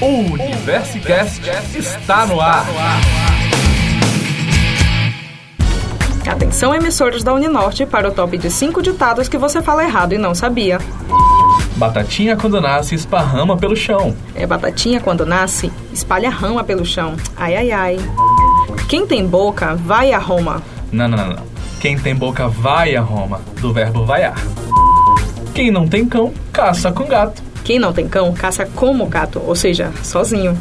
O Universicast está no ar. Atenção, emissoras da Uninorte, para o top de 5 ditados que você fala errado e não sabia. Batatinha quando nasce esparrama pelo chão. É batatinha quando nasce, espalha rama pelo chão. Ai, ai, ai. Quem tem boca, vai a Roma. Não, não, não, não. Quem tem boca vai a Roma, do verbo vaiar. Quem não tem cão, caça com gato. Quem não tem cão, caça como gato, ou seja, sozinho.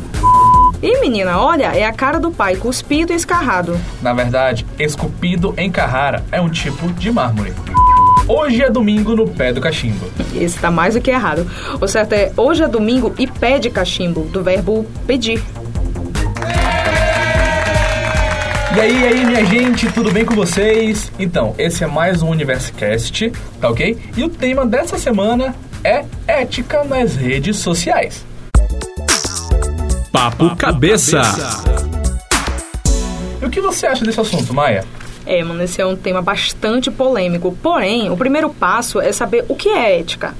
E menina, olha, é a cara do pai cuspido e escarrado. Na verdade, esculpido em Carrara é um tipo de mármore. Hoje é domingo no pé do cachimbo. Esse tá mais do que errado. O certo é hoje é domingo e pé de cachimbo, do verbo pedir. E aí, e aí, minha gente, tudo bem com vocês? Então, esse é mais um Universicast, tá ok? E o tema dessa semana é ética nas redes sociais. Papo Cabeça. E o que você acha desse assunto, Maia? É, mano, esse é um tema bastante polêmico. Porém, o primeiro passo é saber o que é ética.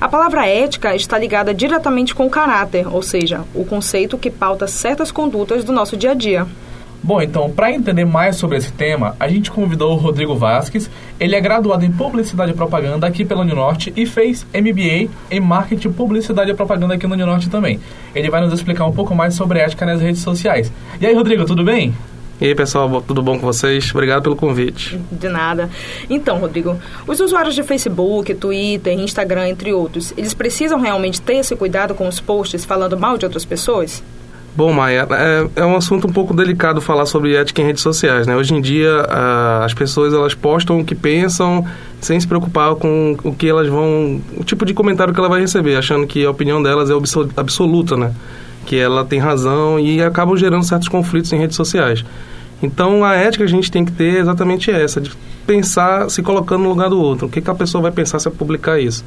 A palavra ética está ligada diretamente com o caráter, ou seja, o conceito que pauta certas condutas do nosso dia a dia. Bom, então, para entender mais sobre esse tema, a gente convidou o Rodrigo Vasques. Ele é graduado em Publicidade e Propaganda aqui pela Uninorte e fez MBA em Marketing, Publicidade e Propaganda aqui na Uninorte também. Ele vai nos explicar um pouco mais sobre ética nas redes sociais. E aí, Rodrigo, tudo bem? E aí, pessoal, tudo bom com vocês? Obrigado pelo convite. De nada. Então, Rodrigo, os usuários de Facebook, Twitter, Instagram, entre outros, eles precisam realmente ter esse cuidado com os posts falando mal de outras pessoas? Bom, Maia, é, é, um assunto um pouco delicado falar sobre ética em redes sociais, né? Hoje em dia, as pessoas elas postam o que pensam sem se preocupar com o que elas vão... o tipo de comentário que ela vai receber, achando que a opinião delas é absoluta, né? Que ela tem razão e acabam gerando certos conflitos em redes sociais. Então, a ética que a gente tem que ter é exatamente essa, de pensar, se colocando no lugar do outro. O que, que a pessoa vai pensar se eu publicar isso?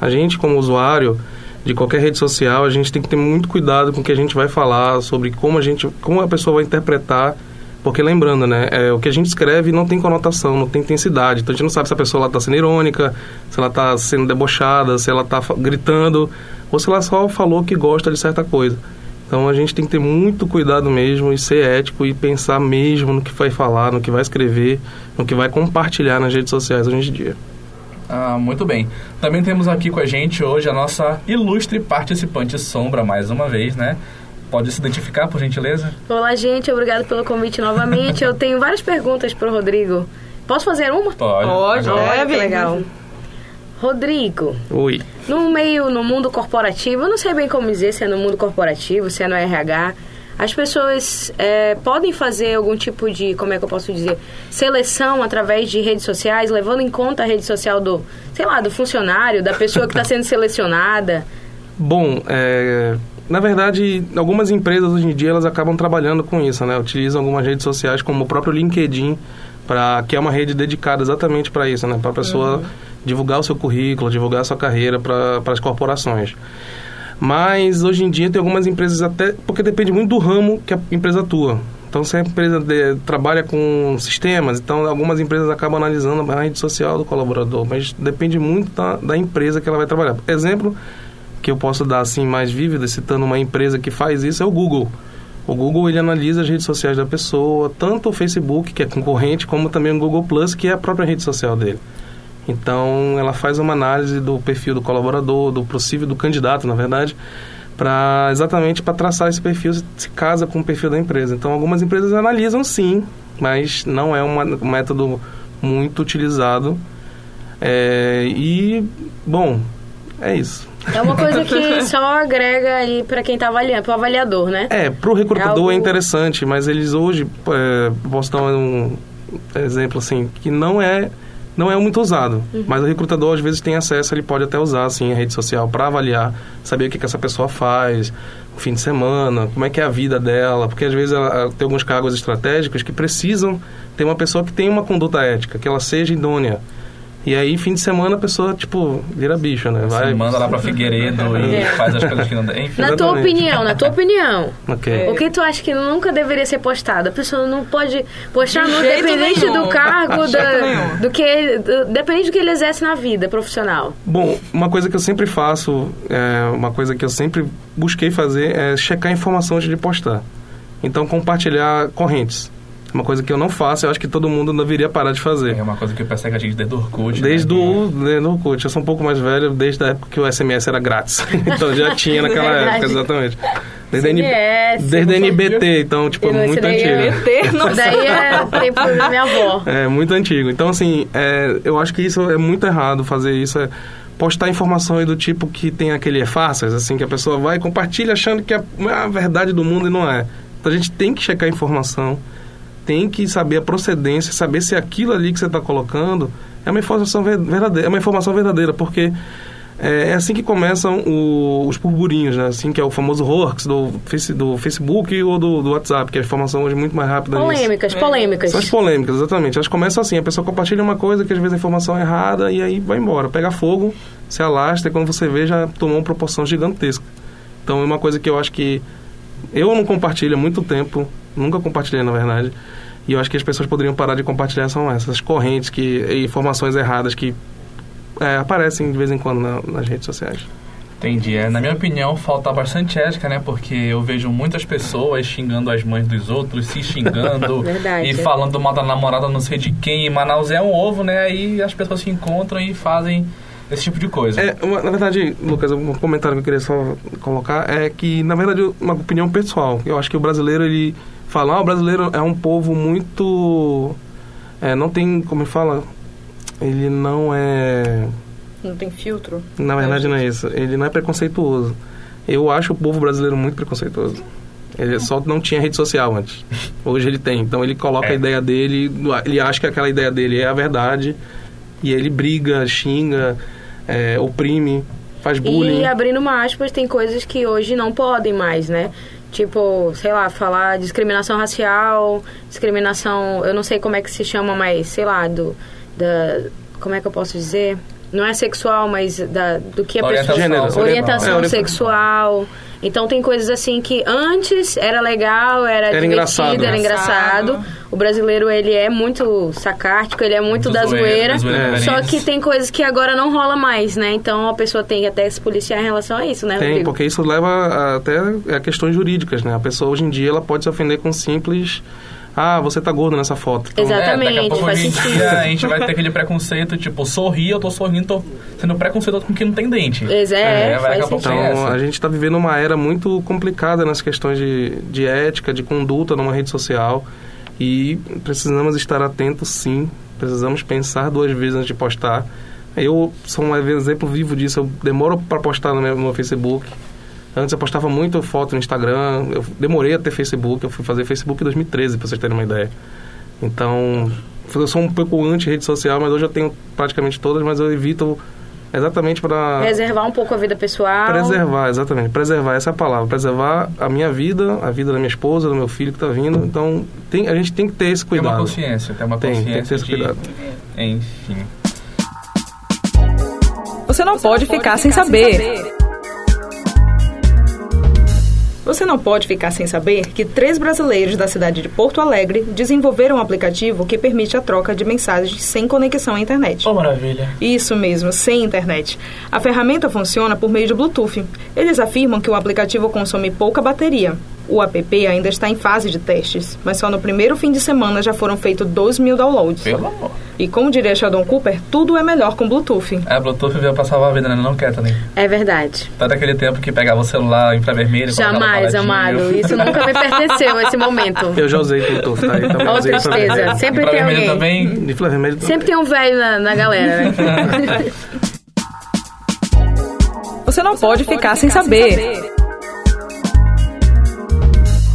A gente, como usuário de qualquer rede social, a gente tem que ter muito cuidado com o que a gente vai falar, sobre como a gente, como a pessoa vai interpretar, porque lembrando, né, é, o que a gente escreve não tem conotação, não tem intensidade, então a gente não sabe se a pessoa está sendo irônica, se ela está sendo debochada, se ela está gritando, ou se ela só falou que gosta de certa coisa. Então a gente tem que ter muito cuidado mesmo e ser ético e pensar mesmo no que vai falar, no que vai escrever, no que vai compartilhar nas redes sociais hoje em dia. Ah, muito bem. Também temos aqui com a gente hoje a nossa ilustre participante Sombra, mais uma vez, né? Pode se identificar, por gentileza? Olá, gente. Obrigado pelo convite novamente. Eu tenho várias perguntas para o Rodrigo. Posso fazer uma? Pode. Pode, é, que legal. Rodrigo. Oi. No meio, no mundo corporativo, eu não sei bem como dizer se é no mundo corporativo, se é no RH, as pessoas é, podem fazer algum tipo de, como é que eu posso dizer, seleção através de redes sociais, levando em conta a rede social do, sei lá, do funcionário, da pessoa que está sendo selecionada? Bom, é, na verdade, algumas empresas hoje em dia elas acabam trabalhando com isso, né? Utilizam algumas redes sociais como o próprio LinkedIn, para que é uma rede dedicada exatamente para isso, né? Para a pessoa uhum. divulgar o seu currículo, divulgar a sua carreira para as corporações. Mas hoje em dia tem algumas empresas até porque depende muito do ramo que a empresa atua. Então, se a empresa de, trabalha com sistemas, então algumas empresas acabam analisando a rede social do colaborador, mas depende muito da, da empresa que ela vai trabalhar. Exemplo que eu posso dar assim mais vívido, citando uma empresa que faz isso, é o Google. O Google ele analisa as redes sociais da pessoa, tanto o Facebook, que é concorrente, como também o Google Plus, que é a própria rede social dele. Então, ela faz uma análise do perfil do colaborador, do possível do candidato, na verdade, para exatamente para traçar esse perfil se casa com o perfil da empresa. Então, algumas empresas analisam sim, mas não é uma, um método muito utilizado. É, e, bom, é isso. É uma coisa que só agrega aí para quem está avaliando, para o avaliador, né? É, para o recrutador é, algo... é, interessante, mas eles hoje, é, posso dar um exemplo assim, que não é não é muito usado. Uhum. Mas o recrutador, às vezes, tem acesso, ele pode até usar, assim, a rede social para avaliar, saber o que, que essa pessoa faz, o fim de semana, como é que é a vida dela, porque às vezes ela, tem alguns cargos estratégicos que precisam ter uma pessoa que tenha uma conduta ética, que ela seja idônea. E aí, fim de semana, a pessoa, tipo, vira bicho, né? Você Vai. manda lá pra Figueiredo e É. faz as coisas que não. Enfim. Na tua opinião, na tua opinião. Ok. O que tu acha que nunca deveria ser postado? A pessoa não pode postar De no jeito dependente nenhum. do cargo, da, do que ele, do- depende do que ele exerce na vida profissional. Bom, uma coisa que eu sempre faço, é, uma coisa que eu sempre busquei fazer é checar informação antes de postar. Então, compartilhar correntes. Uma coisa que eu não faço, eu acho que todo mundo deveria parar de fazer. É uma coisa que persegue a gente desde o Orkut. Desde né? o desde o Orkut. Eu sou um pouco mais velho, desde a época que o SMS era grátis. então já tinha naquela Verdade. época, exatamente. Desde, CMS, desde NBT, então, tipo, não, muito daí é- antigo. Eterno. Daí é tempo da minha avó. É, muito antigo. Então, assim, é, eu acho que isso é muito errado, fazer isso. É postar informação aí do tipo que tem aquele é farsas, assim, que a pessoa vai e compartilha achando que é a verdade do mundo e não é. Então, a gente tem que checar a informação, tem que saber a procedência, saber se aquilo ali que você está colocando é uma informação ver- verdadeira, é uma informação verdadeira, porque é, é assim que começam o- os burburinhos, né? Assim, que é o famoso hoax do, face, do Facebook ou do, do WhatsApp, que é a informação hoje muito mais rápida nisso. Polêmicas, polêmicas. São as polêmicas, exatamente. Elas começam assim, a pessoa compartilha uma coisa que às vezes a informação é errada e aí vai embora. Pega fogo, se alastra e quando você vê já tomou uma proporção gigantesca. Então é uma coisa que eu acho que eu não compartilho há muito tempo, nunca compartilhei na verdade. E eu acho que as pessoas poderiam parar de compartilhar são essas correntes que, e informações erradas que é, aparecem de vez em quando na- nas redes sociais. Entendi. É, na minha opinião, falta bastante ética, né? Porque eu vejo muitas pessoas xingando as mães dos outros, se xingando Verdade. e falando mal da namorada não sei de quem. E Manaus é um ovo, né? Aí as pessoas se encontram e fazem esse tipo de coisa. É, uma- na verdade, Lucas, um comentário que eu queria só colocar é que, na verdade, uma opinião pessoal. Eu acho que o brasileiro, ele fala, ah, o brasileiro é um povo muito... é, não tem, como ele fala, ele não é... Não tem filtro. Na verdade, não é isso. Ele não é preconceituoso. Eu acho o povo brasileiro muito preconceituoso. Ele só não tinha rede social antes. Hoje ele tem. Então ele coloca É. a ideia dele, ele acha que aquela ideia dele é a verdade. E ele briga, xinga, é, oprime, faz bullying. E abrindo uma aspas, tem coisas que hoje não podem mais, né? Tipo, sei lá, falar discriminação racial, discriminação, eu não sei como é que se chama, mas sei lá, do da como é que eu posso dizer? Não é sexual, mas da, do que a Orientação pessoa orientação É, orienta- sexual. Então tem coisas assim que antes era legal, era, Era divertido, engraçado. era engraçado. Engraçado. O brasileiro ele é muito sacártico, ele é muito, Muito da zoeira. zoeira. Só que tem coisas que agora não rola mais, né? Então a pessoa tem que até se policiar em relação a isso, né, Tem, Rodrigo? porque isso leva a- até a questões jurídicas, né? A pessoa hoje em dia ela pode se ofender com simples ah, você tá gordo nessa foto. Então, Exato. É, daqui a Exatamente, pouco faz a gente, sentido. a gente vai ter aquele preconceito, tipo, sorri, eu tô sorrindo, tô sendo preconceituoso com quem não tem dente. Ex- é, faz sentido. tem Então, a gente está vivendo uma era muito complicada nas questões de, de ética, de conduta numa rede social. E precisamos estar atentos, sim. Precisamos pensar duas vezes antes de postar. Eu sou um exemplo vivo disso. Eu demoro para postar no meu, no meu Facebook. Antes eu postava muito foto no Instagram. Eu demorei a ter Facebook. Eu fui fazer Facebook em 2013, para vocês terem uma ideia. Então, eu sou um pouco anti-rede social, mas hoje eu tenho praticamente todas, mas eu evito exatamente para Reservar um pouco a vida pessoal. Preservar, exatamente. Preservar, essa é a palavra. Preservar a minha vida, a vida da minha esposa, do meu filho que está vindo. Então, tem, a gente tem que ter esse Tem uma cuidado. consciência, tem uma Tem, tem que consciência ter esse de... cuidado. Enfim. Você não pode ficar sem saber. Você não pode ficar sem saber que três brasileiros da cidade de Porto Alegre desenvolveram um aplicativo que permite a troca de mensagens sem conexão à internet. Oh, maravilha. Isso mesmo, sem internet. A ferramenta funciona por meio de Bluetooth. Eles afirmam que o aplicativo consome pouca bateria. O app ainda está em fase de testes, mas só no primeiro fim de semana já foram feitos 2 mil downloads. Pelo amor. E como diria Sheldon Cooper, tudo é melhor com Bluetooth. É, Bluetooth veio pra salvar a vida, né? Não quer também. É verdade. Tá daquele tempo que pegava o celular infravermelho... Jamais, amado. Isso nunca me pertenceu, esse momento. Eu já usei Bluetooth, tá? Então, usei tristeza. Sempre tem alguém. também... De infravermelho Sempre tem um velho na, na galera, né? Você não pode ficar sem saber.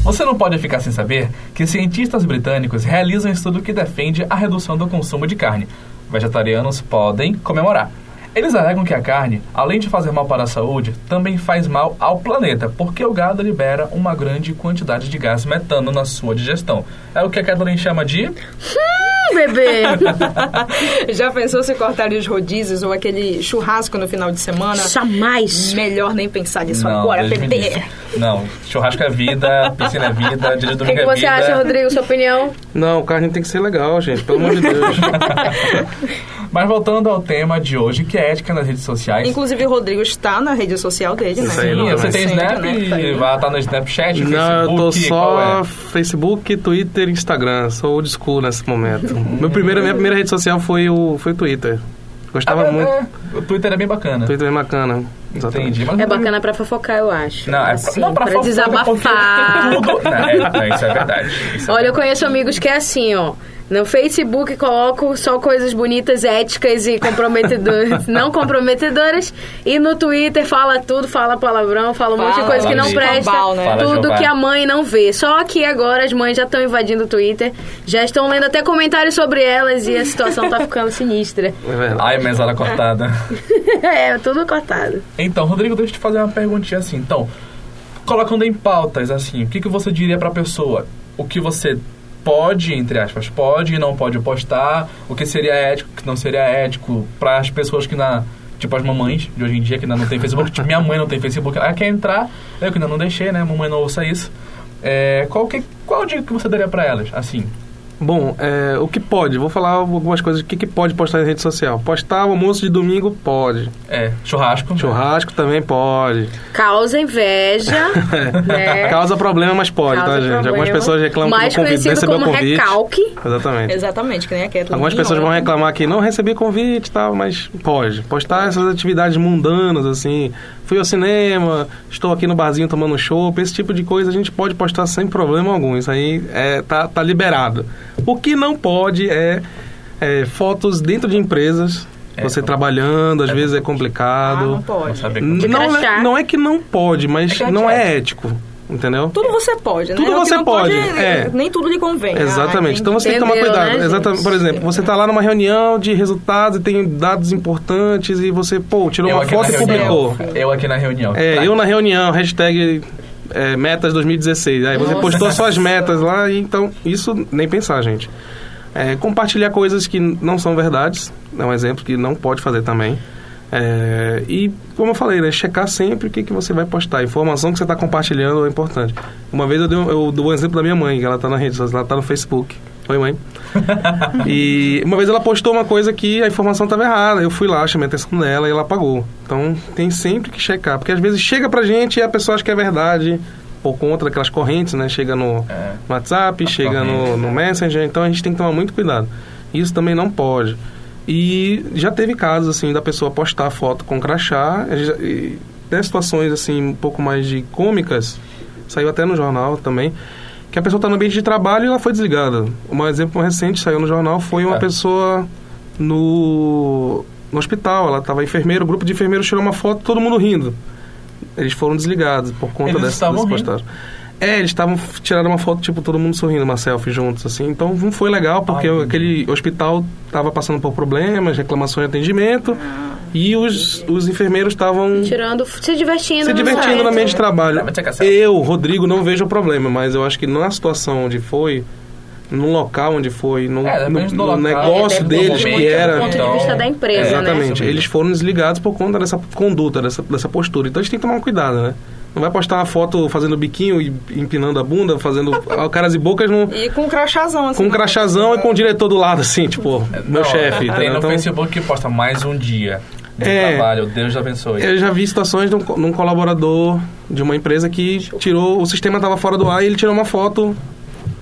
Você não pode ficar sem saber que cientistas britânicos realizam um estudo que defende a redução do consumo de carne. Vegetarianos podem comemorar. Eles alegam que a carne, além de fazer mal para a saúde, também faz mal ao planeta, porque o gado libera uma grande quantidade de gás metano na sua digestão. É o que a Kathleen chama de bebê. Já pensou se cortaria os rodízios ou aquele churrasco no final de semana? Jamais. Melhor nem pensar nisso Não, agora, Deus bebê. Não, churrasco é vida, piscina é vida, dia de O que, domingo que é você vida. acha, Rodrigo? Sua opinião? Não, carne tem que ser legal, gente, pelo amor de Deus. Mas voltando ao tema de hoje, que é ética nas redes sociais. Inclusive, o Rodrigo está na rede social dele, né? Sim, não, você tem Snap né? Tá aí. vai estar no Snapchat, Não, eu tô só é? Facebook, Twitter e Instagram. Sou old school nesse momento. Meu primeiro, minha primeira rede social foi o, foi o Twitter. Gostava Ah, muito. é, o Twitter é bem bacana. Twitter é bacana. Exatamente. Mas É bacana pra fofocar, eu acho. Não, é Assim, pra, não pra, pra desabafar. Tudo... Não, é, não, isso é verdade. Isso é Olha, eu verdade. conheço amigos que é assim, ó. No Facebook coloco só coisas bonitas, éticas e comprometedoras, não comprometedoras. E no Twitter fala tudo, fala palavrão, fala um monte de Fala, coisa que não presta. Cabal, né? Fala, tudo que a mãe não vê. Só que agora as mães já estão invadindo o Twitter, já estão lendo até comentários sobre elas e a situação tá ficando sinistra. É. Ai, mesada cortada. é, tudo cortado. Então, Rodrigo, deixa eu te fazer uma perguntinha assim. Então, colocando em pautas, assim, o que, que você diria pra pessoa? O que você pode, entre aspas, pode e não pode postar? O que seria ético, o que não seria ético? Para as pessoas que na... Tipo as mamães de hoje em dia que ainda não tem Facebook. Tipo, minha mãe não tem Facebook. Ela quer entrar, eu que ainda não deixei, né? Mamãe não ouça isso. É, qual, que, qual dica que você daria pra elas? Assim, Bom, é, o que pode? Vou falar algumas coisas. O que, que pode postar em rede social? Postar o almoço de domingo? Pode. é, churrasco. Churrasco também pode. Causa inveja, né? Causa problema, mas pode, Causa tá, gente? problema. Algumas pessoas reclamam Mais que não convite, conhecido recebeu como convite. recalque. Exatamente. Exatamente, que nem a Kathleen. Algumas pessoas vão reclamar que não recebi convite e tal, mas pode. Postar essas atividades mundanas, assim. Fui ao cinema, estou aqui no barzinho tomando chopp, esse tipo de coisa a gente pode postar sem problema algum. Isso aí é, tá, tá liberado. O que não pode é, é fotos dentro de empresas, É, você não- trabalhando, às é vezes é Ah, não complicado. Não pode. não, crachá. é, não é que não pode, mas É é não é ético. Entendeu? Tudo você pode, né? Tudo O que você não pode, é. Nem tudo lhe convém. Ah, Exatamente. então entendi. você tem que tomar Entendeu, cuidado. né, Exatamente. Por exemplo, você está lá numa reunião de resultados e tem dados importantes e você, pô, tirou Eu uma foto e publicou. Eu aqui na reunião. É, Tá. eu na reunião, hashtag é, metas 2016. Aí você Nossa. postou suas metas lá e então, isso nem pensar, gente. É, compartilhar coisas que não são verdades, é um exemplo que não pode fazer também. É, e, como eu falei, né, checar sempre o que, que você vai postar. A informação que você está compartilhando é importante. Uma vez eu, dei, eu dou um exemplo da minha mãe, que ela está na rede, ela está no Facebook. Oi, mãe. e uma vez ela postou uma coisa que a informação estava errada. Eu fui lá, chamei a atenção dela e ela apagou. Então tem sempre que checar, porque às vezes chega pra gente e a pessoa acha que é verdade por conta daquelas correntes, né? Chega no É. WhatsApp, chega no, no né? Messenger, então a gente tem que tomar muito cuidado. Isso também não pode. E já teve casos, assim, da pessoa postar foto com crachá, e até situações, assim, um pouco mais de cômicas, saiu até no jornal também, que a pessoa está no ambiente de trabalho e ela foi desligada. Um exemplo recente saiu no jornal foi uma É. pessoa no, no hospital, ela estava enfermeira, o grupo de enfermeiros tirou uma foto, todo mundo rindo. Eles foram desligados por conta Eles dessa, dessa rindo? É, eles estavam tiraram uma foto, tipo, todo mundo sorrindo, uma selfie juntos, assim. Então não foi legal, porque Ai, aquele hospital estava passando por problemas, reclamações de atendimento, e os, os enfermeiros estavam Tirando, se divertindo. se no divertindo site. ambiente de trabalho. Eu, Rodrigo, não vejo o problema, mas eu acho que na situação onde foi, no local onde foi, no, É, no, no local, negócio depende deles, do que era... Do ponto Então, de vista da empresa, né? Exatamente. Eles foram desligados por conta dessa conduta, dessa, dessa postura. Então a gente tem que tomar um cuidado, né? Não vai postar uma foto fazendo biquinho e empinando a bunda, fazendo caras e bocas no, E com um crachazão, assim. com um crachazão e com o diretor do lado, assim, tipo, meu Não, chefe. Tem entendeu? no Então, Facebook que posta mais um dia de É. trabalho. Deus abençoe. eu já vi situações um, de um colaborador de uma empresa que tirou, o sistema estava fora do ar e ele tirou uma foto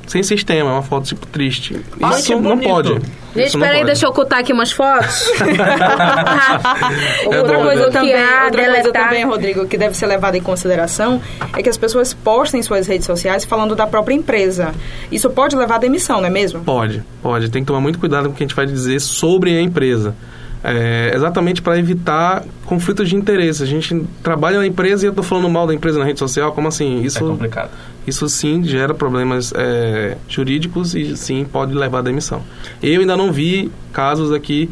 sem sistema, uma foto tipo triste. Ah, Isso não pode. Gente, peraí, pode. deixa eu ocultar aqui umas fotos. Outra bom, coisa, né? também, outra coisa também, Rodrigo, que deve ser levada em consideração é que as pessoas postem em suas redes sociais falando da própria empresa. Isso pode levar à demissão, não é mesmo? Pode, pode. Tem que tomar muito cuidado com o que a gente vai dizer sobre a empresa. É, exatamente para evitar conflitos de interesse. A gente trabalha na empresa e eu estou falando mal da empresa na rede social. Como assim? É Isso, complicado. isso sim gera problemas é, jurídicos e sim pode levar à demissão. Eu ainda não vi casos aqui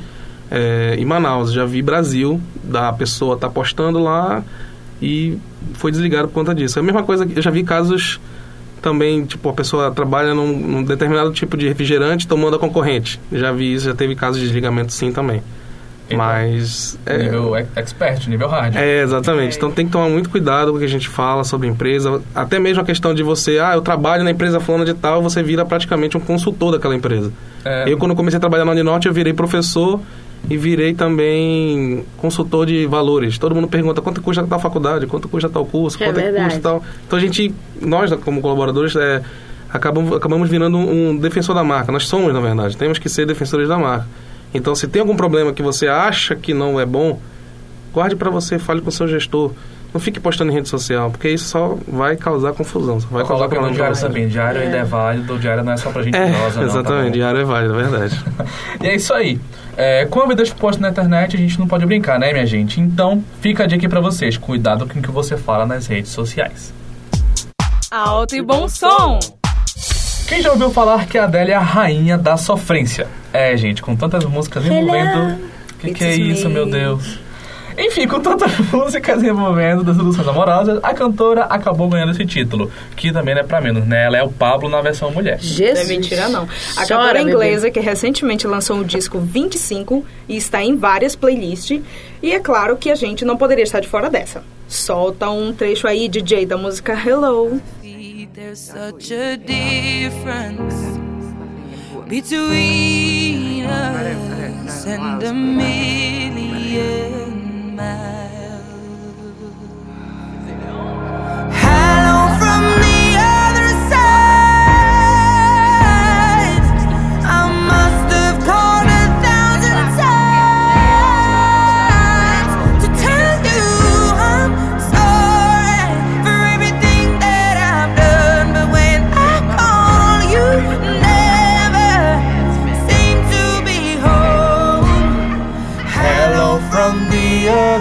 é, em Manaus. Já vi Brasil, da pessoa tá postando lá e foi desligado por conta disso. É a mesma coisa que eu já vi casos também, tipo, a pessoa trabalha num, num determinado tipo de refrigerante tomando a concorrente. Já vi isso, já teve casos de desligamento sim também. Então, Mas. é- Nível ex- expert, nível hard. é, exatamente. Então tem que tomar muito cuidado com o que a gente fala sobre a empresa. Até mesmo a questão de você, ah, eu trabalho na empresa fulana de tal, você vira praticamente um consultor daquela empresa. É. Eu, quando comecei a trabalhar na Uninorte, eu virei professor e virei também consultor de valores. Todo mundo pergunta quanto custa tal faculdade, quanto custa tal curso, É quanto é custa tal. Então a gente, nós como colaboradores, é, acabamos, acabamos virando um defensor da marca. Nós somos, na verdade, temos que ser defensores da marca. Então, se tem algum problema que você acha que não é bom, guarde para você, fale com o seu gestor. Não fique postando em rede social, porque isso só vai causar confusão. Só vai causar Coloca no problema pra diário também. Diário ainda é válido, o diário não é só pra gente É, idosa, não. tá exatamente, bom? diário é válido, é verdade. E é isso aí. É, com a vida exposta na internet, a gente não pode brincar, né, minha gente? Então, fica a dica aqui pra vocês. Cuidado com o que você fala nas redes sociais. Alto e bom som! Quem já ouviu falar que a Adele é a rainha da sofrência? É, gente, com tantas músicas envolvendo... Que que é isso, me. meu Deus? Enfim, com tantas músicas envolvendo desilusões amorosas, a cantora acabou ganhando esse título, que também não é pra menos, né? Ela é o Pablo na versão mulher. Não Jesus. é mentira, não. A Chora, cantora bebê. inglesa que recentemente lançou o disco 25 e está em várias playlists. E é claro que a gente não poderia estar de fora dessa. Solta um trecho aí, DJ, da música Hello. There's such a difference between us and a million miles.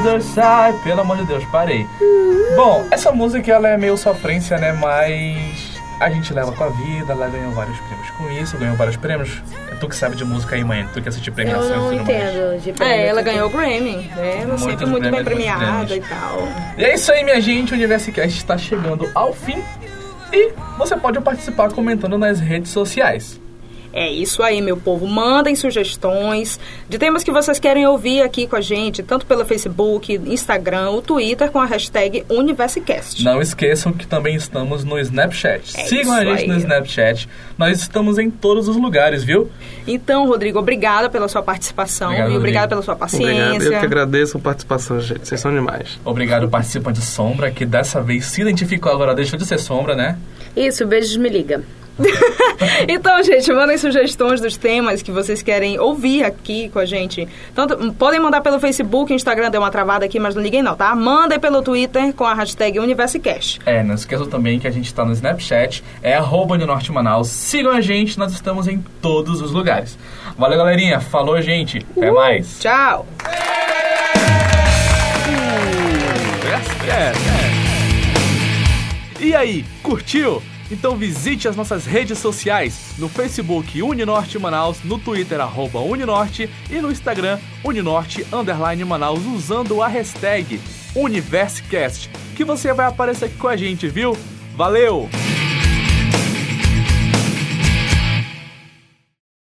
Other side. Pelo amor de Deus, parei. Bom, essa música ela é meio sofrência, né? Mas a gente leva com a vida, ela ganhou vários prêmios com isso, ganhou vários prêmios. É tu que sabe de música aí, mãe, tu que assiste Eu premiações e não tudo mais. entendo de É, ela tudo. ganhou o Grammy. né? Ela Muitos sempre muito bem prêmios, muitos premiada e prêmios. tal. E é isso aí, minha gente. O Universicast está chegando ao fim. E você pode participar comentando nas redes sociais. É isso aí, meu povo. Mandem sugestões de temas que vocês querem ouvir aqui com a gente, tanto pelo Facebook, Instagram, o Twitter com a hashtag Universicast. Não esqueçam que também estamos no Snapchat. É Sigam a gente aí. no Snapchat. Nós estamos em todos os lugares, viu? Então, Rodrigo, obrigada pela sua participação Obrigado, e obrigada pela sua paciência. Obrigado. Eu que agradeço a participação, gente. Vocês são demais. Obrigado, participante Sombra, que dessa vez se identificou agora, deixou de ser Sombra, né? Isso, beijos, me liga. Então, gente, mandem sugestões dos temas que vocês querem ouvir aqui com a gente. Tanto, podem mandar pelo Facebook, Instagram, deu uma travada aqui, mas não liguem não, tá? Mandem pelo Twitter com a hashtag Universicast. É, não esqueçam também que a gente está no Snapchat, é arroba de Norte Manaus. Sigam a gente, nós estamos em todos os lugares. Valeu, galerinha. Falou, gente. Até mais. Tchau! E aí, curtiu? Então visite as nossas redes sociais no Facebook Uninorte Manaus, no Twitter arroba Uninorte e no Instagram Uninorte Underline Manaus usando a hashtag Universicast, que você vai aparecer aqui com a gente, viu? Valeu!